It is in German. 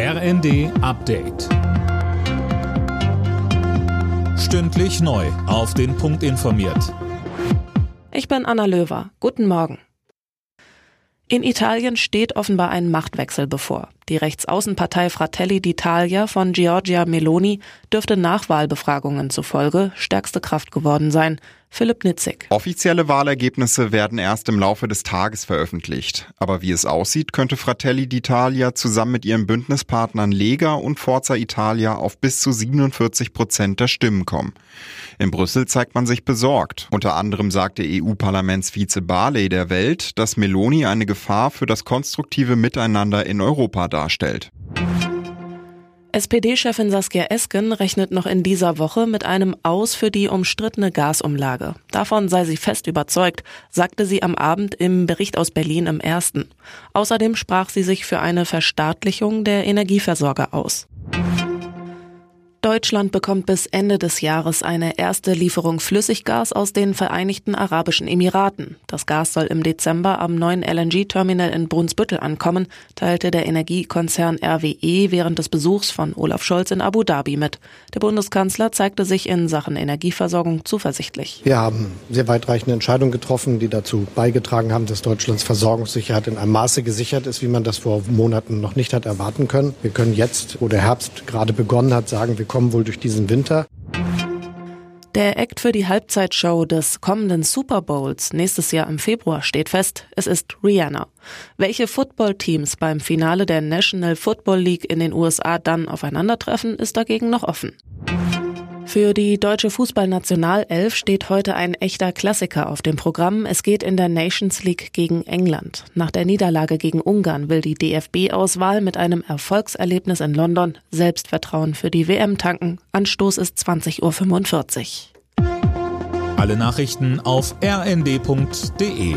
RND Update. Stündlich neu. Auf den Punkt informiert. Ich bin Anna Löwer. Guten Morgen. In Italien steht offenbar ein Machtwechsel bevor. Die Rechtsaußenpartei Fratelli d'Italia von Giorgia Meloni dürfte Nachwahlbefragungen zufolge stärkste Kraft geworden sein. Philipp Nitzig. Offizielle Wahlergebnisse werden erst im Laufe des Tages veröffentlicht. Aber wie es aussieht, könnte Fratelli d'Italia zusammen mit ihren Bündnispartnern Lega und Forza Italia auf bis zu 47 Prozent der Stimmen kommen. In Brüssel zeigt man sich besorgt. Unter anderem sagte EU-Parlamentsvize Barley der Welt, dass Meloni eine Gefahr für das konstruktive Miteinander in Europa darstellt. SPD-Chefin Saskia Esken rechnet noch in dieser Woche mit einem Aus für die umstrittene Gasumlage. Davon sei sie fest überzeugt, sagte sie am Abend im Bericht aus Berlin im Ersten. Außerdem sprach sie sich für eine Verstaatlichung der Energieversorger aus. Deutschland bekommt bis Ende des Jahres eine erste Lieferung Flüssiggas aus den Vereinigten Arabischen Emiraten. Das Gas soll im Dezember am neuen LNG-Terminal in Brunsbüttel ankommen, teilte der Energiekonzern RWE während des Besuchs von Olaf Scholz in Abu Dhabi mit. Der Bundeskanzler zeigte sich in Sachen Energieversorgung zuversichtlich. Wir haben sehr weitreichende Entscheidungen getroffen, die dazu beigetragen haben, dass Deutschlands Versorgungssicherheit in einem Maße gesichert ist, wie man das vor Monaten noch nicht hat erwarten können. Wir können jetzt, wo der Herbst gerade begonnen hat, sagen, wir kommen wohl durch diesen Winter. Der Act für die Halbzeitshow des kommenden Super Bowls nächstes Jahr im Februar steht fest. Es ist Rihanna. Welche Footballteams beim Finale der National Football League in den USA dann aufeinandertreffen, ist dagegen noch offen. Für die deutsche Fußballnationalelf steht heute ein echter Klassiker auf dem Programm. Es geht in der Nations League gegen England. Nach der Niederlage gegen Ungarn will die DFB-Auswahl mit einem Erfolgserlebnis in London Selbstvertrauen für die WM tanken. Anstoß ist 20.45 Uhr. Alle Nachrichten auf rnd.de